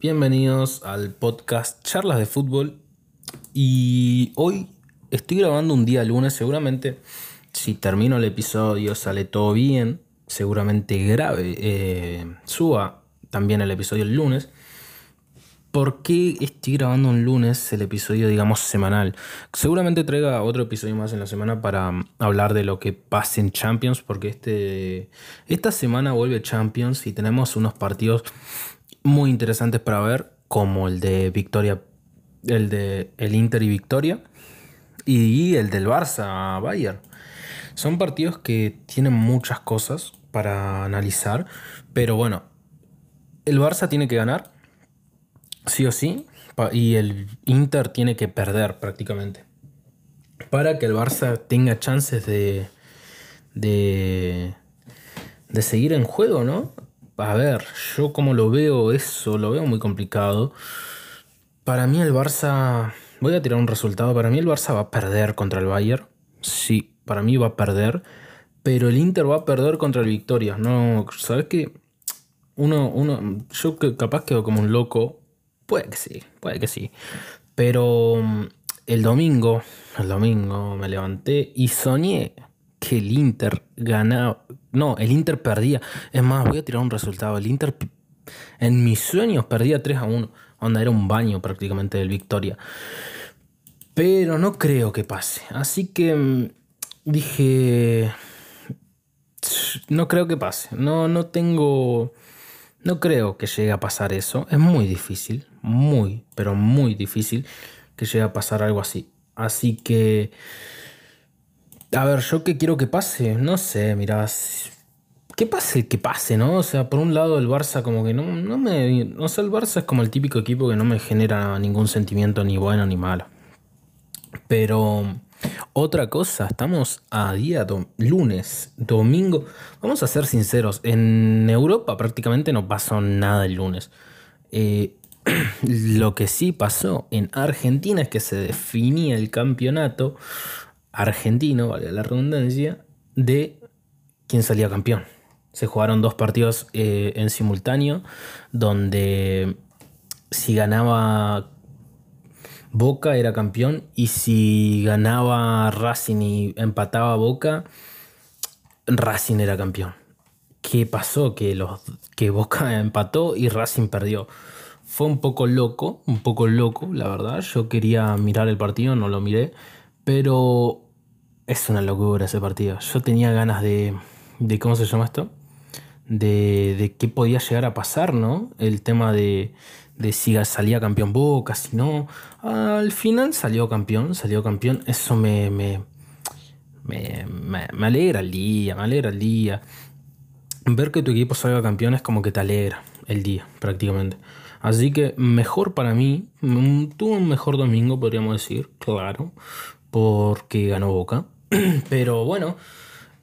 bienvenidos al podcast Charlas de Fútbol. Y hoy estoy grabando un día lunes, seguramente si termino el episodio sale todo bien, seguramente grave, eh, suba también el episodio el lunes. ¿Por qué estoy grabando un lunes el episodio, digamos, semanal? Seguramente traiga otro episodio más en la semana para mm, hablar de lo que pasa en Champions, porque este, esta semana vuelve Champions y tenemos unos partidos muy interesantes para ver, como el de Victoria, el de el Inter y Victoria, y el del Barça Bayern. Son partidos que tienen muchas cosas para analizar, pero bueno, el Barça tiene que ganar sí o sí, y el Inter tiene que perder prácticamente. Para que el Barça tenga chances de, de, de seguir en juego, ¿no? A ver, yo como lo veo eso, lo veo muy complicado. Para mí el Barça, voy a tirar un resultado, para mí el Barça va a perder contra el Bayern. Sí, para mí va a perder. Pero el Inter va a perder contra el Victoria. No, ¿sabes qué? Uno, uno, yo capaz quedo como un loco Puede que sí, puede que sí. Pero mm, el domingo, el domingo me levanté y soñé que el Inter ganaba. No, el Inter perdía. Es más, voy a tirar un resultado. El Inter en mis sueños perdía 3 a 1. Onda era un baño prácticamente del Victoria. Pero no creo que pase. Así que mm, dije. No creo que pase. No, no tengo. No creo que llegue a pasar eso. Es muy difícil muy, pero muy difícil que llegue a pasar algo así. Así que... A ver, yo qué quiero que pase, no sé, mirá, que pase, que pase, ¿no? O sea, por un lado el Barça como que no, no me... O sea, el Barça es como el típico equipo que no me genera ningún sentimiento ni bueno ni malo. Pero otra cosa, estamos a día lunes, domingo. Vamos a ser sinceros, en Europa prácticamente no pasó nada el lunes. Eh, Lo que sí pasó en Argentina es que se definía el campeonato argentino, vale la redundancia, de quién salía campeón. Se jugaron dos partidos eh, en simultáneo, donde si ganaba Boca era campeón y si ganaba Racing y empataba Boca, Racing era campeón. ¿Qué pasó? Que, los, que Boca empató y Racing perdió. Fue un poco loco, un poco loco, la verdad. Yo quería mirar el partido, no lo miré, pero es una locura ese partido. Yo tenía ganas de, de ¿cómo se llama esto? De, de qué podía llegar a pasar, ¿no? El tema de, de si salía campeón Boca, si no. Al final salió campeón, salió campeón. Eso me, me, me, me, alegra el día, me alegra el día. Ver que tu equipo salga campeón es como que te alegra el día, prácticamente. Así que mejor para mí, tuvo un mejor domingo, podríamos decir, claro, porque ganó Boca. Pero bueno,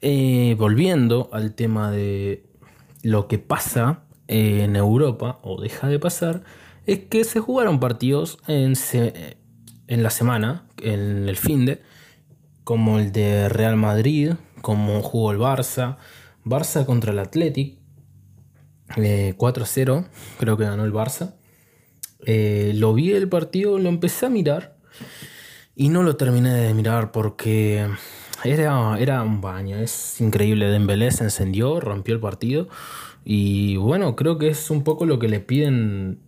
eh, volviendo al tema de lo que pasa en Europa, o deja de pasar, es que se jugaron partidos en, en la semana, en el fin de, como el de Real Madrid, como jugó el Barça, Barça contra el Athletic, 4-0, eh, creo que ganó el Barça. Eh, lo vi el partido, lo empecé a mirar y no lo terminé de mirar porque era, era un baño. Es increíble. Dembélé se encendió, rompió el partido y bueno, creo que es un poco lo que le piden,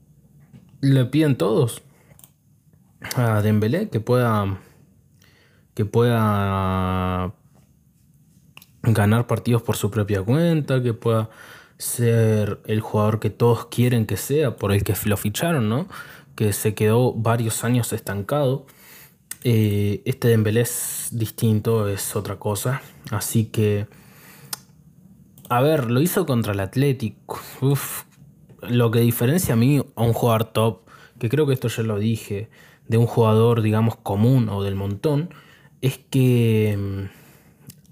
le piden todos a Dembélé que pueda, que pueda ganar partidos por su propia cuenta, que pueda ser el jugador que todos quieren que sea, por el que lo ficharon, ¿no? Que se quedó varios años estancado. Eh, este Dembélé es distinto, es otra cosa. Así que, a ver, lo hizo contra el Atlético. lo que diferencia a mí a un jugador top, que creo que esto ya lo dije, de un jugador, digamos, común o del montón, es que mm,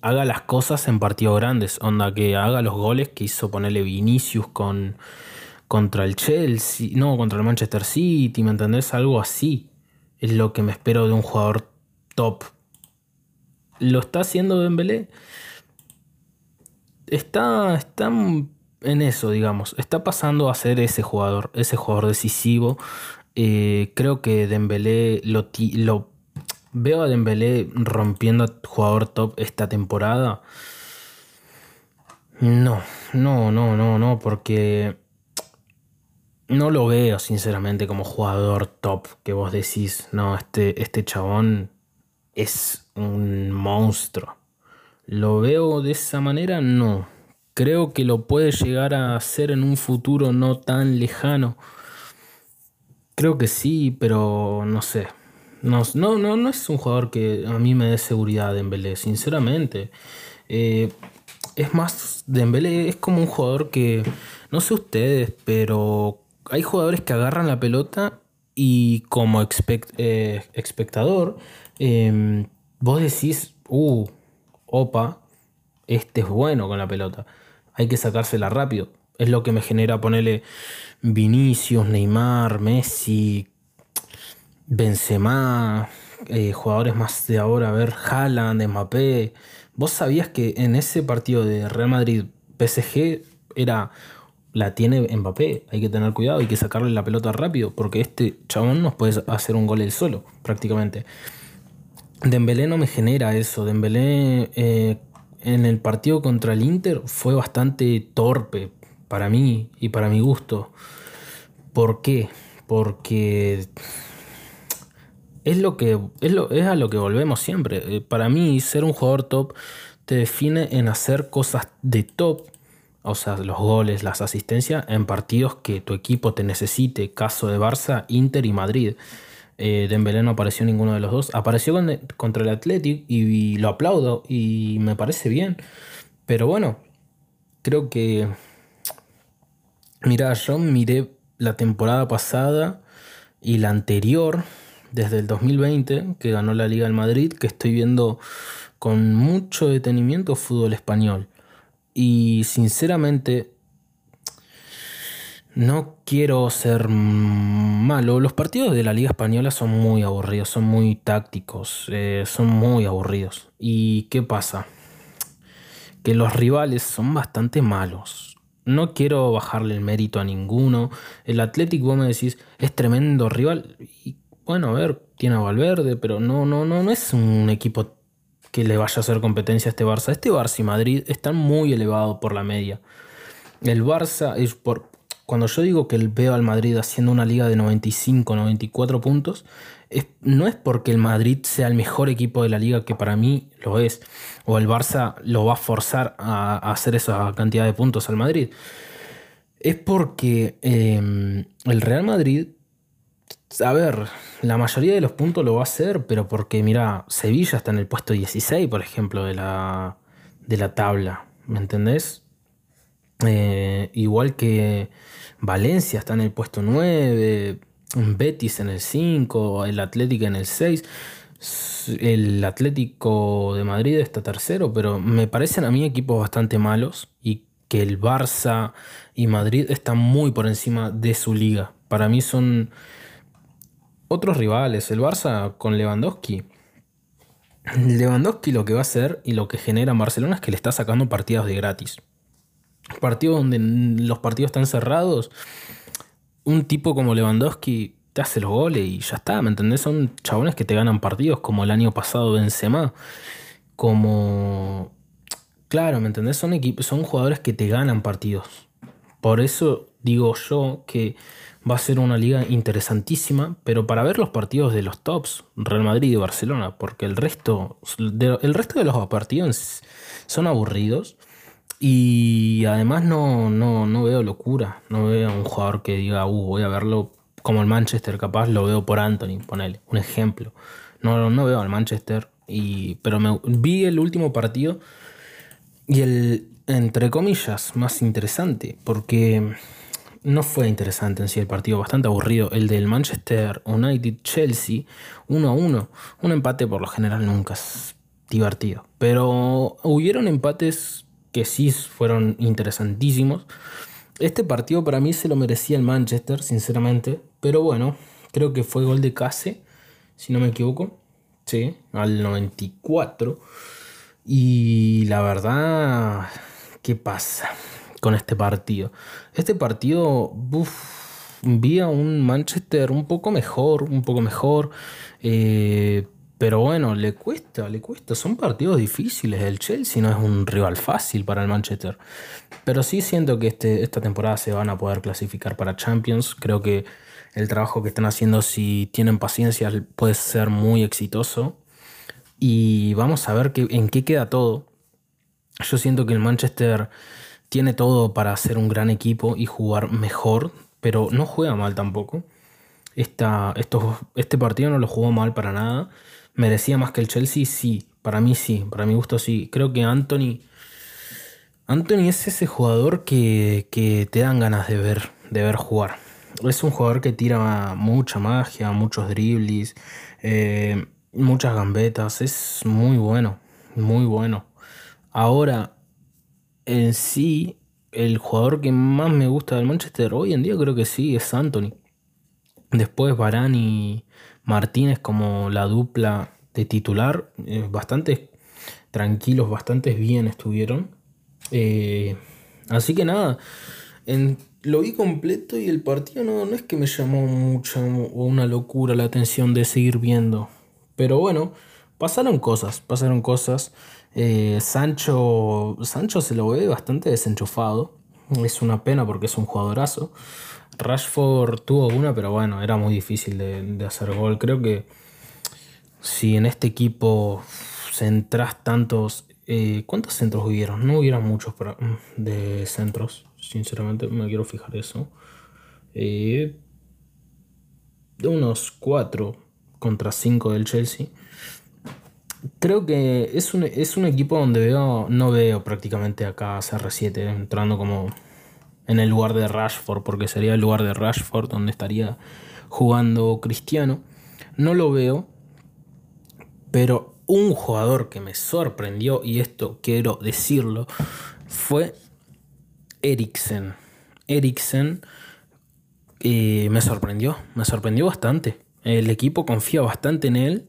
haga las cosas en partidos grandes, onda que haga los goles que hizo ponerle Vinicius con contra el Chelsea, no, contra el Manchester City, ¿me entendés? Algo así es lo que me espero de un jugador top. ¿Lo está haciendo Dembélé? Está, está en eso, digamos. Está pasando a ser ese jugador, ese jugador decisivo. Eh, creo que Dembélé lo, lo veo a Dembélé rompiendo a jugador top esta temporada. No, no, no, no, no, porque no lo veo sinceramente como jugador top que vos decís, no, este, este chabón es un monstruo. ¿Lo veo de esa manera? No. Creo que lo puede llegar a hacer en un futuro no tan lejano. Creo que sí, pero no sé. No, no, no, es un jugador que a mí me dé seguridad en Belé, sinceramente. Eh, es más, Dembélé es como un jugador que, no sé ustedes, pero hay jugadores que agarran la pelota y como eh, espectador, em, vos decís, uh, opa, este es bueno con la pelota. Hay que sacársela rápido. Es lo que me genera ponerle Vinicius, Neymar, Messi, Benzema, eh, jugadores más de ahora, a ver, Haaland, Mbappé. ¿Vos sabías que en ese partido de Real Madrid PSG era la tiene Mbappé, hay que tener cuidado, hay que sacarle la pelota rápido, porque este chabón nos puede hacer un gol él solo, prácticamente. Dembélé no me genera eso, Dembélé eh, en el partido contra el Inter fue bastante torpe para mí y para mi gusto. ¿Por qué? Porque es lo que es, lo, es a lo que volvemos siempre. Eh, para mí ser un jugador top te define en hacer cosas de top o sea, los goles, las asistencias en partidos que tu equipo te necesite, caso de Barça, Inter y Madrid. Eh, Dembélé no apareció ninguno de los dos. Apareció contra el Athletic y, lo aplaudo y me parece bien. Pero bueno, creo que... Mira, yo miré la temporada pasada y la anterior, desde el 2020, que ganó la Liga del Madrid, que estoy viendo con mucho detenimiento fútbol español. Y sinceramente, no quiero ser malo. Los partidos de la Liga Española son muy aburridos, son muy tácticos, eh, son muy aburridos. ¿Y qué pasa? Que los rivales son bastante malos. No quiero bajarle el mérito a ninguno. El Atlético, vos me decís, es tremendo rival. Y bueno, a ver, tiene a Valverde, pero no, no, no, no es un equipo que le vaya a hacer competencia a este Barça. Este Barça y Madrid están muy elevados por la media. El Barça es por. Cuando yo digo que veo al Madrid haciendo una liga de 95, 94 puntos, no es porque el Madrid sea el mejor equipo de la liga, que para mí lo es, o el Barça lo va a forzar a, hacer esa cantidad de puntos al Madrid. Es porque em, el Real Madrid a ver, la mayoría de los puntos lo va a hacer, pero porque, mira, Sevilla está en el puesto 16, por ejemplo, de la, de la tabla, ¿me entendés? Eh, igual que Valencia está en el puesto 9, Betis en el 5, el Atlético en el 6. El Atlético de Madrid está tercero, pero me parecen a mí equipos bastante malos y que el Barça y Madrid están muy por encima de su liga. Para mí son otros rivales, el Barça con Lewandowski. Lewandowski lo que va a hacer y lo que genera en Barcelona es que le está sacando partidos de gratis. Partidos donde los partidos están cerrados, un tipo como Lewandowski te hace los goles y ya está, ¿me entendés? Son chabones que te ganan partidos como el año pasado Benzema, como... Claro, ¿me entendés? Son, son jugadores que te ganan partidos. Por eso digo yo que va a ser una liga interesantísima, pero para ver los partidos de los tops, Real Madrid y Barcelona, porque el resto, resto de los partidos son aburridos y además no, no, no veo locura, no veo un jugador que diga, uh, voy a verlo como el Manchester, capaz lo veo por Anthony, ponele, un ejemplo. No, no veo al Manchester, y, pero me, vi el último partido y el, entre comillas, más interesante, porque no fue interesante en sí el partido, bastante aburrido. El del Manchester United-Chelsea, 1 a 1. Un empate por lo general nunca es divertido. Pero hubieron empates que sí fueron interesantísimos. Este partido para mí se lo merecía el Manchester, sinceramente. Pero bueno, creo que fue gol de Case, si no me equivoco. Sí, al 94. Y la verdad, ¿qué pasa? Con este partido. Este partido, uff, un Manchester un poco mejor, un poco mejor. Eh, pero bueno, le cuesta, le cuesta. Son partidos difíciles. El Chelsea no es un rival fácil para el Manchester. Pero sí siento que este, esta temporada se van a poder clasificar para Champions. Creo que el trabajo que están haciendo, si tienen paciencia, puede ser muy exitoso. Y vamos a ver en qué queda todo. Yo siento que el Manchester tiene todo para ser un gran equipo y jugar mejor, pero no juega mal tampoco. Esta, este partido no lo jugó mal para nada. ¿Merecía más que el Chelsea? Sí, para mí sí, para mi gusto sí. Creo que Anthony. Anthony es ese jugador que, te dan ganas de ver, de ver jugar. Es un jugador que tira mucha magia, muchos dribbles, eh, muchas gambetas. Es muy bueno, muy bueno. Ahora, en sí, el jugador que más me gusta del Manchester hoy en día creo que sí es Anthony. Después Varane y Martínez como la dupla de titular, eh, bastante tranquilos, bastante bien estuvieron. Eh, así que nada, lo vi completo y el partido no, no es que me llamó mucho o una locura la atención de seguir viendo. Pero bueno, pasaron cosas, pasaron cosas. Eh, Sancho, Sancho se lo ve bastante desenchufado. Es una pena porque es un jugadorazo. Rashford tuvo una, pero bueno, era muy difícil de, hacer gol. Creo que si en este equipo centras tantos. Eh, ¿Cuántos centros hubieron? No hubieron muchos de centros, sinceramente, me quiero fijar eso. Eh, unos 4 contra 5 del Chelsea. Creo que es un, es un equipo donde veo, no veo prácticamente acá CR7 entrando como en el lugar de Rashford, porque sería el lugar de Rashford donde estaría jugando Cristiano. No lo veo, pero un jugador que me sorprendió, y esto quiero decirlo, fue Eriksen. Eriksen eh, me sorprendió, me sorprendió bastante. El equipo confía bastante en él.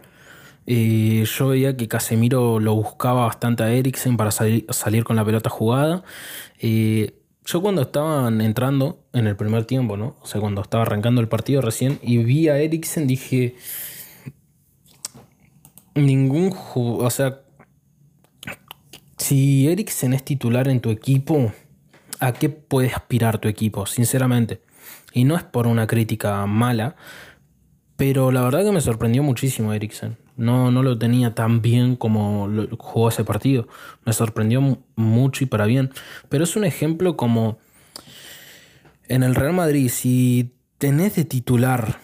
Eh, yo veía que Casemiro lo buscaba bastante a Eriksen para salir con la pelota jugada. Eh, yo cuando estaban entrando en el primer tiempo, ¿no? O sea, cuando estaba arrancando el partido recién y vi a Eriksen, dije, ningún... O sea, si Eriksen es titular en tu equipo, ¿a qué puede aspirar tu equipo? Sinceramente. Y no es por una crítica mala, pero la verdad que me sorprendió muchísimo Eriksen. No, no lo tenía tan bien como jugó ese partido. Me sorprendió mucho y para bien. Pero es un ejemplo como en el Real Madrid, si tenés de titular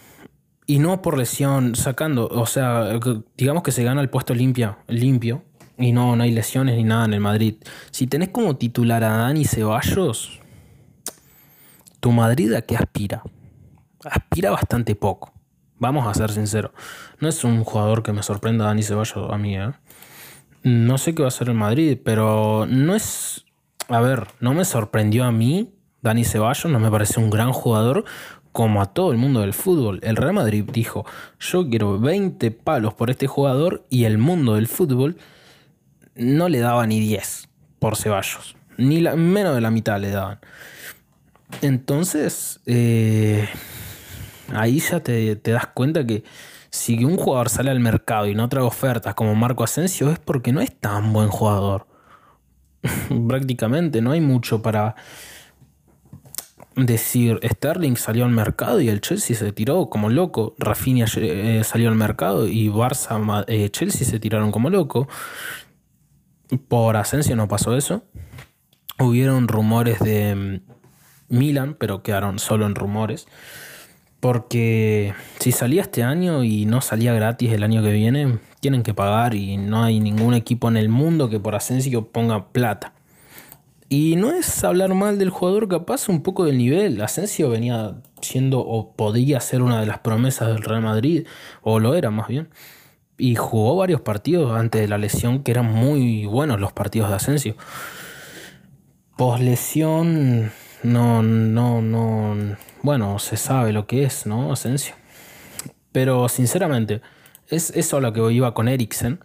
y no por lesión, sacando, o sea, digamos que se gana el puesto limpio, y no, no hay lesiones ni nada en el Madrid. Si tenés como titular a Dani Ceballos, tu Madrid a qué aspira? Aspira bastante poco. Vamos a ser sinceros. No es un jugador que me sorprenda Dani Ceballos a mí, ¿eh? No sé qué va a hacer en Madrid, pero no es. A ver, no me sorprendió a mí Dani Ceballos, no me parece un gran jugador como a todo el mundo del fútbol. El Real Madrid dijo: Yo quiero 20 palos por este jugador y el mundo del fútbol no le daba ni 10 por Ceballos. Ni menos de la mitad le daban. Entonces. Eh, ahí ya te, das cuenta que si un jugador sale al mercado y no trae ofertas como Marco Asensio es porque no es tan buen jugador. Prácticamente no hay mucho para decir. Sterling salió al mercado y el Chelsea se tiró como loco. Rafinha eh, salió al mercado y Barça, eh, Chelsea se tiraron como loco. Por Asensio no pasó eso. Hubieron rumores de mm, Milan, pero quedaron solo en rumores. Porque si salía este año y no salía gratis el año que viene, tienen que pagar y no hay ningún equipo en el mundo que por Asensio ponga plata. Y no es hablar mal del jugador, capaz un poco del nivel. Asensio venía siendo o podía ser una de las promesas del Real Madrid, o lo era más bien. Y jugó varios partidos antes de la lesión que eran muy buenos los partidos de Asensio. Post lesión, no, no, no bueno, se sabe lo que es, ¿no? Asensio. Pero sinceramente, es eso a lo que iba con Eriksen.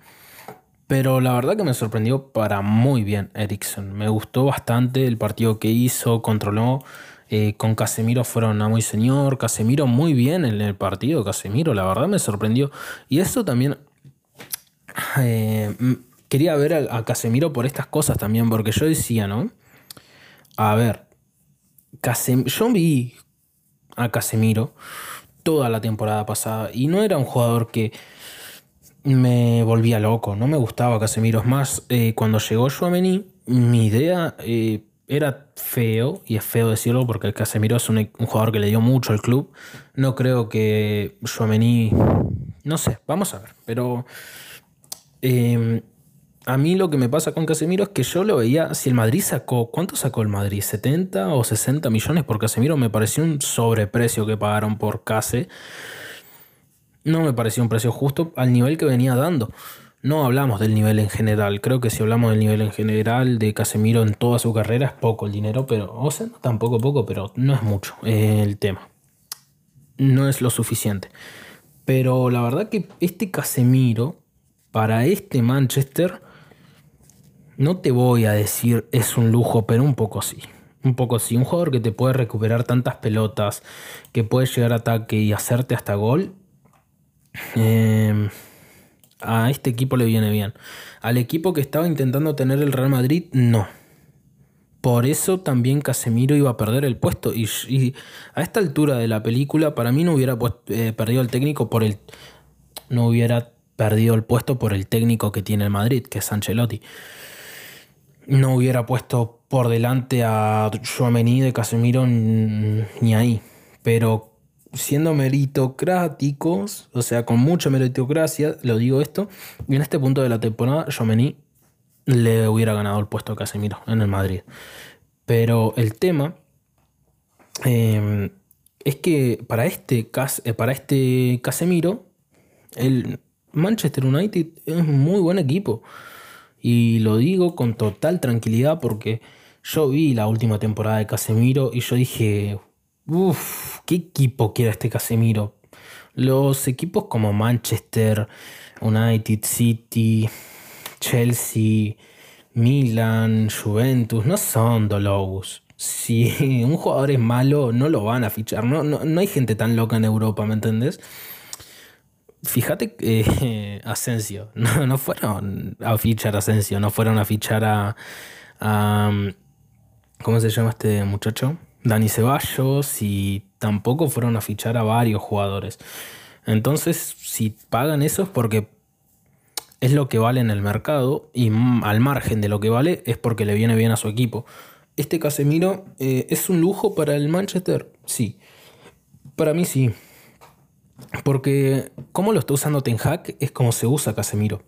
Pero la verdad que me sorprendió para muy bien Ericsson. Me gustó bastante el partido que hizo, controló. Eh, con Casemiro fueron a muy señor. Casemiro muy bien en el partido. Casemiro, la verdad me sorprendió. Y eso también. Eh, quería ver a, Casemiro por estas cosas también. Porque yo decía, ¿no? A ver. yo vi a Casemiro toda la temporada pasada. Y no era un jugador que me volvía loco, no me gustaba Casemiro. Es más, eh, cuando llegó Chouameni, mi idea eh, era feo, y es feo decirlo porque Casemiro es un, jugador que le dio mucho al club. No creo que Chouameni, no sé, vamos a ver, pero em, a mí lo que me pasa con Casemiro es que yo lo veía, si el Madrid sacó, ¿cuánto sacó el Madrid? ¿70 o 60 millones por Casemiro? Me pareció un sobreprecio que pagaron por Case no me pareció un precio justo al nivel que venía dando. No hablamos del nivel en general. Creo que si hablamos del nivel en general de Casemiro en toda su carrera es poco el dinero, pero, o sea, tampoco poco, pero no es mucho el tema. No es lo suficiente. Pero la verdad que este Casemiro, para este Manchester, no te voy a decir es un lujo, pero un poco sí. Un poco sí. Un jugador que te puede recuperar tantas pelotas, que puede llegar a ataque y hacerte hasta gol, Em, a este equipo le viene bien. Al equipo que estaba intentando tener el Real Madrid, no. Por eso también Casemiro iba a perder el puesto. Y, a esta altura de la película, para mí no hubiera eh, perdido el técnico por el. No hubiera perdido el puesto por el técnico que tiene el Madrid, que es Ancelotti. No hubiera puesto por delante a Joamení de Casemiro ni ahí. Pero siendo meritocráticos, o sea, con mucha meritocracia, lo digo esto, y en este punto de la temporada, Jomení le hubiera ganado el puesto a Casemiro en el Madrid. Pero el tema em, es que para este, eh, para este Casemiro, el Manchester United es un muy buen equipo. Y lo digo con total tranquilidad porque yo vi la última temporada de Casemiro y yo dije, Uf, ¿qué equipo quiere este Casemiro? Los equipos como Manchester, United City, Chelsea, Milan, Juventus, no son Dolous. Si un jugador es malo, no lo van a fichar. No, no, hay gente tan loca en Europa, ¿me entendés? Fíjate eh, Asensio, no, no fueron a fichar a Asensio, no fueron a fichar a, a. ¿Cómo se llama este muchacho? Dani Ceballos y tampoco fueron a fichar a varios jugadores. Entonces, si pagan eso es porque es lo que vale en el mercado y al margen de lo que vale es porque le viene bien a su equipo. ¿Este Casemiro eh, es un lujo para el Manchester? Sí. Para mí sí. Porque como lo está usando Ten Hag es como se usa Casemiro.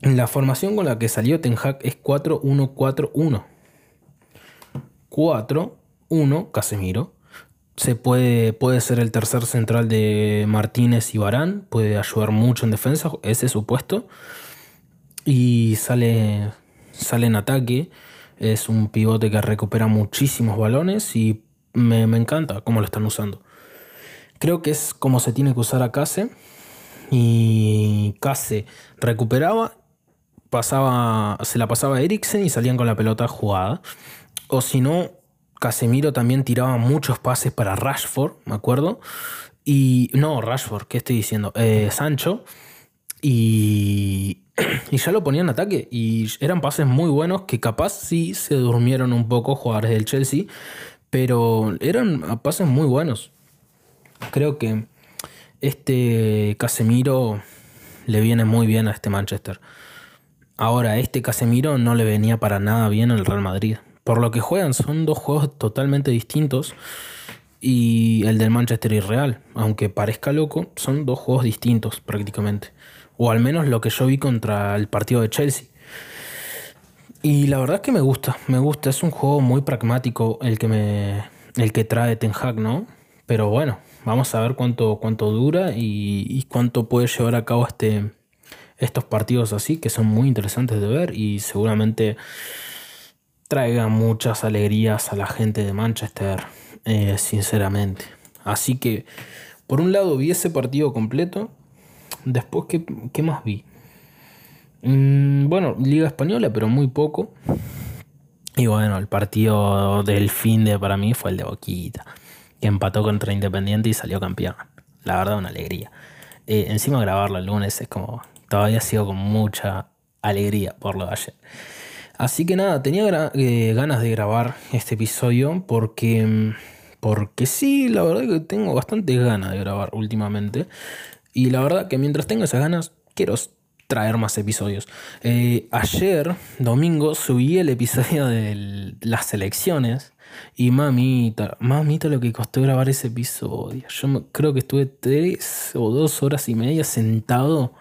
La formación con la que salió Ten Hag es 4-1-4-1. 4 uno, Casemiro. Se puede, puede ser el tercer central de Martínez y Barán. Puede ayudar mucho en defensa. Ese es su puesto. Y sale, sale en ataque. Es un pivote que recupera muchísimos balones y me, encanta cómo lo están usando. Creo que es como se tiene que usar a Case. Y Case recuperaba, pasaba, se la pasaba a Eriksen y salían con la pelota jugada. O si no, Casemiro también tiraba muchos pases para Rashford, me acuerdo. Y no, Rashford, ¿qué estoy diciendo? Eh, Sancho. Y, y ya lo ponían en ataque. Y eran pases muy buenos que capaz sí se durmieron un poco jugadores del Chelsea. Pero eran pases muy buenos. Creo que este Casemiro le viene muy bien a este Manchester. Ahora, este Casemiro no le venía para nada bien al Real Madrid por lo que juegan, son dos juegos totalmente distintos. Y el del Manchester y Real, aunque parezca loco, son dos juegos distintos prácticamente. O al menos lo que yo vi contra el partido de Chelsea. Y la verdad es que me gusta, me gusta. Es un juego muy pragmático el que me. el que trae Ten Hag, ¿no? Pero bueno, vamos a ver cuánto, cuánto dura y, cuánto puede llevar a cabo este, estos partidos así, que son muy interesantes de ver y seguramente traiga muchas alegrías a la gente de Manchester, eh, sinceramente. Así que, por un lado, vi ese partido completo. Después, ¿qué, más vi? Mm, bueno, Liga Española, pero muy poco. Y bueno, el partido del fin de para mí fue el de Boquita, que empató contra Independiente y salió campeón. La verdad, una alegría. Eh, encima grabarlo el lunes es como, todavía sigo con mucha alegría por lo de ayer. Así que nada, tenía eh, ganas de grabar este episodio porque, mm, porque sí, la verdad que tengo bastante ganas de grabar últimamente. Y la verdad que mientras tengo esas ganas, quiero traer más episodios. Eh, ayer, domingo, subí el episodio de las elecciones. Y mamita, mamita lo que costó grabar ese episodio. Yo creo que estuve tres o dos horas y media sentado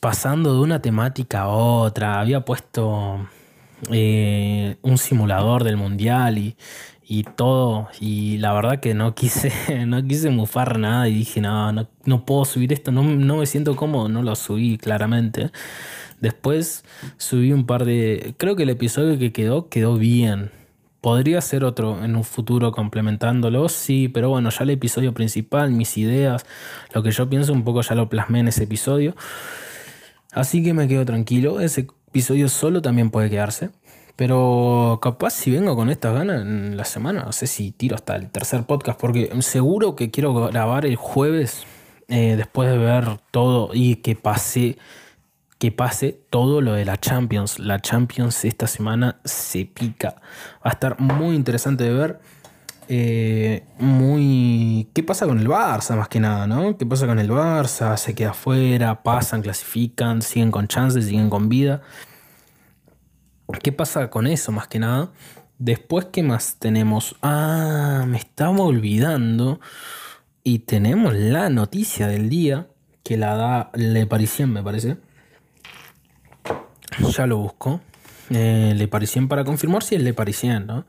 pasando de una temática a otra. Había puesto eh, un simulador del mundial y, y todo. Y la verdad que no quise, no quise mufar nada y dije, no, no, puedo subir esto, no, no, me siento cómodo, no lo subí claramente. Después subí un par de... Creo que el episodio que quedó quedó bien. Podría ser otro en un futuro complementándolo, sí, pero bueno, ya el episodio principal, mis ideas, lo que yo pienso un poco ya lo plasmé en ese episodio. Así que me quedo tranquilo, ese episodio solo también puede quedarse. Pero capaz si vengo con estas ganas en la semana, no sé si tiro hasta el tercer podcast, porque seguro que quiero grabar el jueves eh, después de ver todo y que pase, que pase todo lo de la Champions. La Champions esta semana se pica. Va a estar muy interesante de ver. Eh, muy. ¿Qué pasa con el Barça más que nada, no? ¿Qué pasa con el Barça? Se queda afuera, pasan, clasifican, siguen con chances, siguen con vida. ¿Qué pasa con eso más que nada? Después, ¿qué más tenemos? Ah, me estaba olvidando. Y tenemos la noticia del día que la da Le Parisien, me parece. Ya lo busco. Eh, Le Parisien para confirmar si es Le Parisien, ¿no?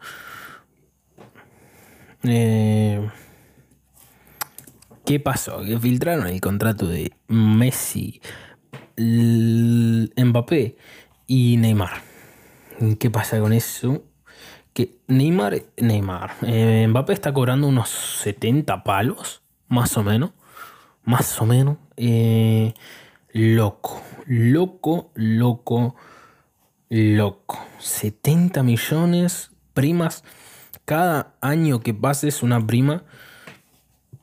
Eh, ¿Qué pasó? Que filtraron el contrato de Messi, Mbappé y Neymar. ¿Qué pasa con eso? Que Neymar, Neymar, eh, Mbappé está cobrando unos 70 palos, más o menos. Más o menos. Eh, loco, loco, loco, loco. 70 millones, primas. Cada año que pase es una prima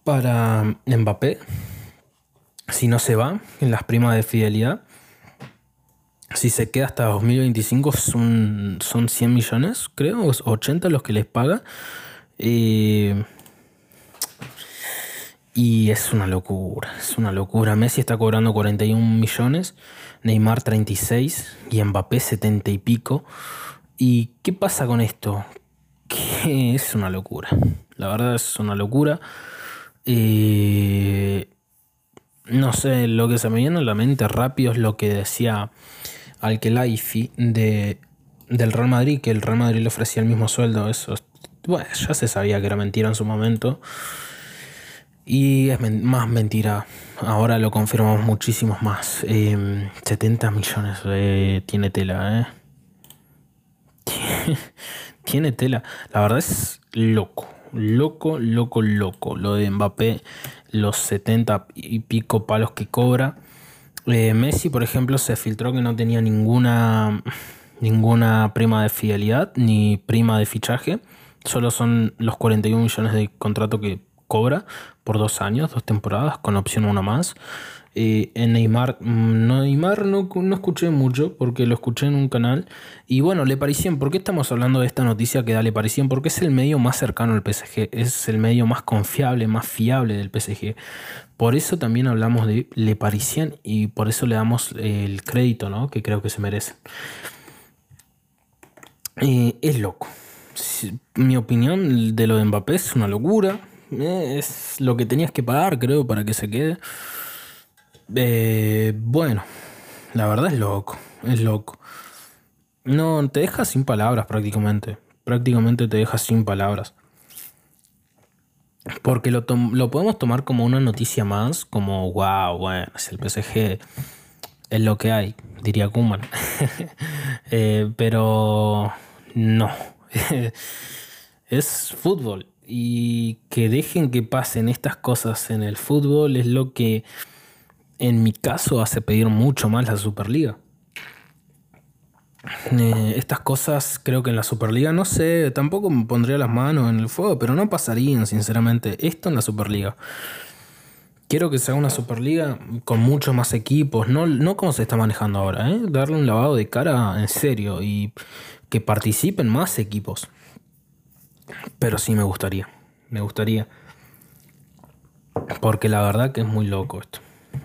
para Mbappé. Si no se va en las primas de fidelidad si se queda hasta 2025 son, son 100 millones, creo, 80 los que les paga. Eh, y es una locura, es una locura. Messi está cobrando 41 millones, Neymar 36 y Mbappé 70 y pico. ¿Y qué pasa con esto? Que es una locura. La verdad es una locura. Eh, no sé, lo que se me viene a la mente rápido es lo que decía al que de, del Real Madrid, que el Real Madrid le ofrecía el mismo sueldo. Eso bueno, ya se sabía que era mentira en su momento. Y es más mentira. Ahora lo confirmamos muchísimos más. 70 em, millones eh, tiene tela, ¿eh? tiene tela. La verdad es loco. Loco, loco, loco. Lo de Mbappé, los 70 y pico palos que cobra. Eh, Messi, por ejemplo, se filtró que no tenía ninguna, ninguna prima de fidelidad ni prima de fichaje. Solo son los 41 millones de contrato que cobra por dos años, dos temporadas, con opción una más. Eh, en Neymar, mm, no, Neymar no, no, escuché mucho porque lo escuché en un canal. Y bueno, Le Parisien, ¿por qué estamos hablando de esta noticia que da Le Parisien? Porque es el medio más cercano al PSG, es el medio más confiable, más fiable del PSG. Por eso también hablamos de Le Parisien y por eso le damos el crédito ¿no? que creo que se merece. Eh, es loco. Mi opinión de lo de Mbappé es una locura. Es lo que tenías que pagar, creo, para que se quede. Eh, bueno, la verdad es loco, es loco. No, te deja sin palabras prácticamente. Prácticamente te deja sin palabras. Porque lo, lo podemos tomar como una noticia más, como, wow, bueno, es el PSG, es lo que hay, diría Kuman. Eh, pero no, es fútbol. Y que dejen que pasen estas cosas en el fútbol es lo que en mi caso hace pedir mucho más la Superliga. Eh, estas cosas creo que en la Superliga, no sé, tampoco me pondría las manos en el fuego, pero no pasarían, sinceramente. Esto en la Superliga. Quiero que sea una Superliga con muchos más equipos, no, no como se está manejando ahora, ¿eh? darle un lavado de cara en serio y que participen más equipos. Pero sí me gustaría, me gustaría. Porque la verdad que es muy loco esto.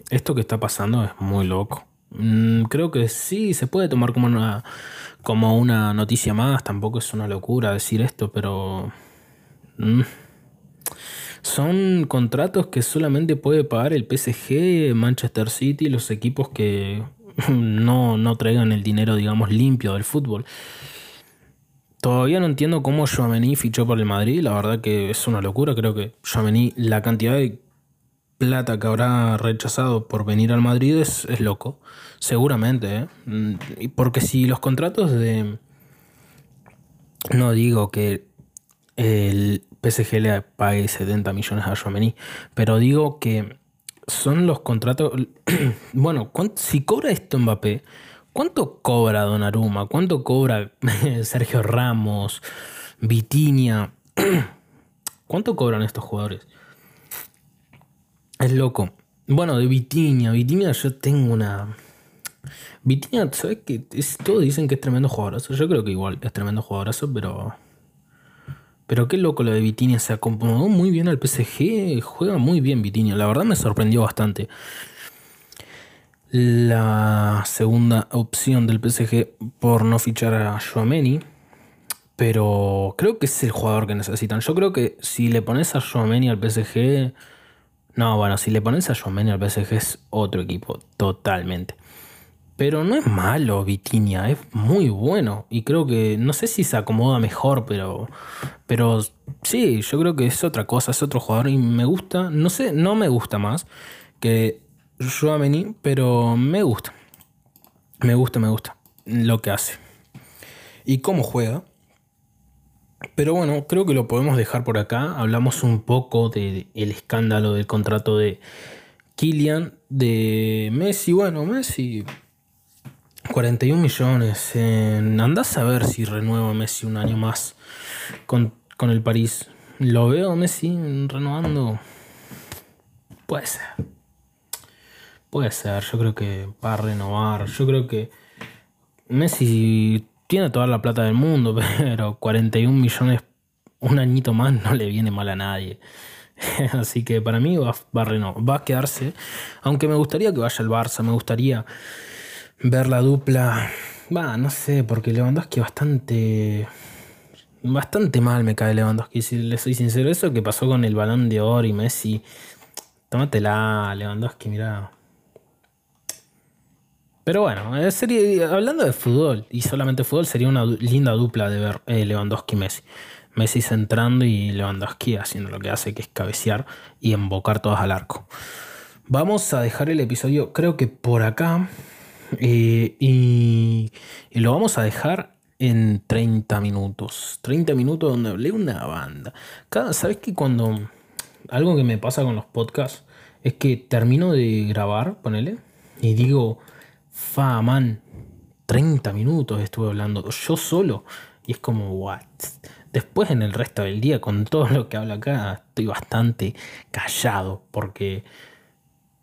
Esto que está pasando es muy loco. Mm, creo que sí, se puede tomar como una, como una noticia más. Tampoco es una locura decir esto, pero... Mm, son contratos que solamente puede pagar el PSG, Manchester City, los equipos que no, no traigan el dinero, digamos, limpio del fútbol. Todavía no entiendo cómo Joamení fichó por el Madrid. La verdad que es una locura. Creo que Joamení, la cantidad de plata que habrá rechazado por venir al Madrid es, es loco. Seguramente, ¿eh? Mm, Porque si los contratos de... No digo que el PSG le pague 70 millones a Chouameni, pero digo que son los contratos... bueno, si cobra esto Mbappé, ¿cuánto cobra Donnarumma? ¿Cuánto cobra Sergio Ramos? Vitinia? ¿Cuánto cobran estos jugadores? Es loco. Bueno, de Vitinia. Vitinia yo tengo una... Vitinia, ¿sabes qué? todos dicen que es tremendo jugadorazo. Yo creo que igual es tremendo jugadorazo, pero... Pero qué loco lo de Vitinia. Se acomodó muy bien al PSG. Juega muy bien Vitinia. La verdad me sorprendió bastante. La segunda opción del PSG por no fichar a Joameni. Pero creo que es el jugador que necesitan. Yo creo que si le pones a Joameni al PSG no, bueno, si le pones a Jomeni al PSG es otro equipo, totalmente. Pero no es malo Vitinia, es muy bueno. Y creo que, no sé si se acomoda mejor, pero, pero sí, yo creo que es otra cosa, es otro jugador y me gusta, no sé, no me gusta más que Joameni, pero me gusta. Me gusta, me gusta lo que hace. Y cómo juega. Pero bueno, creo que lo podemos dejar por acá. Hablamos un poco del escándalo del contrato de Kylian, de Messi. Bueno, Messi, 41 millones. andás a ver si renueva Messi un año más con, con el París. Lo veo Messi renovando. Puede ser. Puede ser, yo creo que va a renovar. Yo creo que Messi tiene toda la plata del mundo, pero 41 millones, un añito más, no le viene mal a nadie. Así que para mí va, va, va a quedarse. Aunque me gustaría que vaya al Barça, me gustaría ver la dupla. Va, no sé, porque Lewandowski bastante. Bastante mal me cae Lewandowski, si le soy sincero. Eso que pasó con el balón de oro y Messi. Tómatela, Lewandowski, mira. Pero bueno, eh, sería, hablando de fútbol y solamente fútbol, sería una linda dupla de ver eh, Lewandowski-Messi. Messi centrando y Lewandowski haciendo lo que hace, que es cabecear y embocar todas al arco. Vamos a dejar el episodio, creo que por acá. Eh, y, y, lo vamos a dejar en 30 minutos. 30 minutos donde hablé una banda. Cada, ¿Sabes que cuando... Algo que me pasa con los podcasts es que termino de grabar, ponele, y digo fa, man, 30 minutos estuve hablando yo solo. Y es como, what? Después en el resto del día, con todo lo que hablo acá, estoy bastante callado porque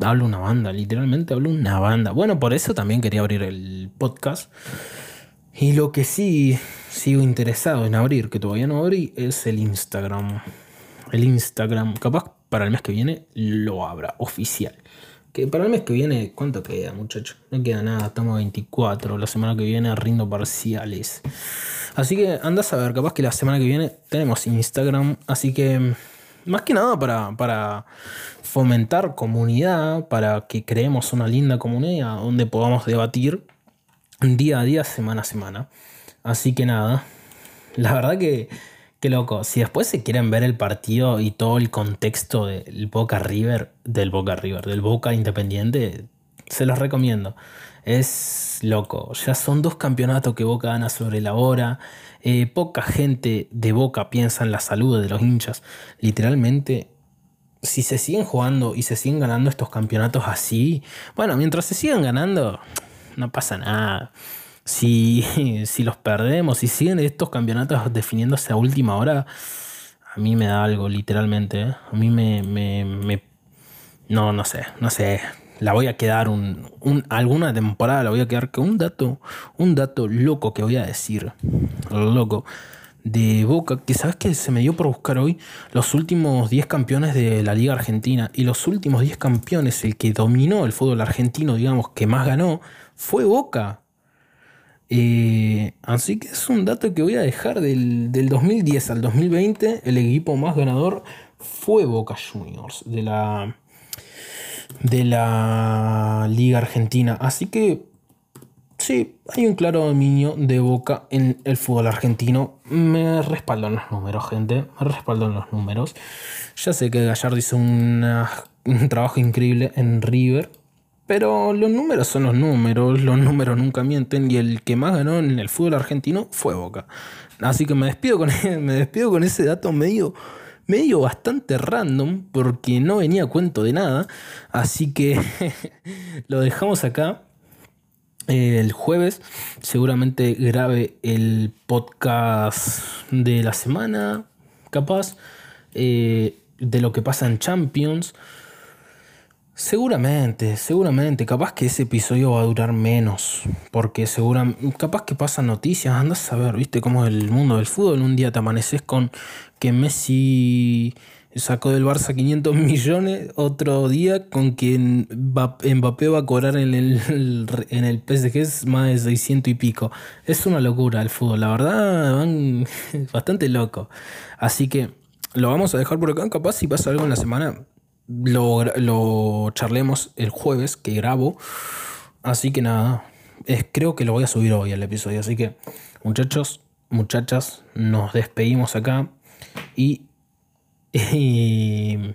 hablo una banda, literalmente hablo una banda. Bueno, por eso también quería abrir el podcast. Y lo que sí sigo interesado en abrir, que todavía no abrí, es el Instagram. El Instagram, capaz para el mes que viene lo abra oficial. Que para el mes que viene, ¿cuánto queda, muchachos? No queda nada, estamos a 24. La semana que viene rindo parciales. Así que andás a ver, capaz que la semana que viene tenemos Instagram. Así que, más que nada para, para fomentar comunidad, para que creemos una linda comunidad donde podamos debatir día a día, semana a semana. Así que nada, la verdad que Qué loco. Si después se quieren ver el partido y todo el contexto del Boca River, del Boca River, del Boca Independiente, se los recomiendo. Es loco. Ya son dos campeonatos que Boca gana sobre la hora. Eh, poca gente de Boca piensa en la salud de los hinchas. Literalmente, si se siguen jugando y se siguen ganando estos campeonatos así, bueno, mientras se sigan ganando, no pasa nada. Si, si los perdemos, si siguen estos campeonatos definiéndose a última hora, a mí me da algo, literalmente. ¿eh? A mí me, me, me, No, no sé, no sé. La voy a quedar un, un, alguna temporada, la voy a quedar con un dato, un dato loco que voy a decir. Loco de Boca, que sabes que se me dio por buscar hoy los últimos 10 campeones de la Liga Argentina y los últimos 10 campeones, el que dominó el fútbol argentino, digamos, que más ganó, fue Boca. Eh, así que es un dato que voy a dejar del, del 2010 al 2020, el equipo más ganador fue Boca Juniors de la, de la Liga Argentina. Así que Sí, hay un claro dominio de Boca en el fútbol argentino. Me respaldan los números, gente. Me respaldan los números. Ya sé que Gallardo hizo un trabajo increíble en River. Pero los números son los números. Los números nunca mienten. Y el que más ganó en el fútbol argentino fue Boca. Así que me despido con, me despido con ese dato medio medio bastante random porque no venía a cuento de nada. Así que lo dejamos acá el jueves seguramente grabe el podcast de la semana, capaz, eh, de lo que pasa en Champions. Seguramente, seguramente, capaz que ese episodio va a durar menos, porque seguramente, capaz que pasan noticias, andas a ver, viste cómo es el mundo del fútbol, un día te amaneces con que Messi sacó del Barça 500 millones, otro día con quien Mbappé va a cobrar en el, en el PSG más de 600 y pico. Es una locura el fútbol, la verdad, van bastante loco. Así que lo vamos a dejar por acá, capaz si pasa algo en la semana, lo, lo charlemos el jueves que grabo. Así que nada, es, creo que lo voy a subir hoy el episodio. Así que muchachos, muchachas, nos despedimos acá y y,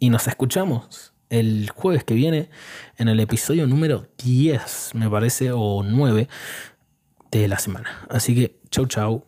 nos escuchamos el jueves que viene en el episodio número 10, me parece, o 9 de la semana. Así que, chau, chau.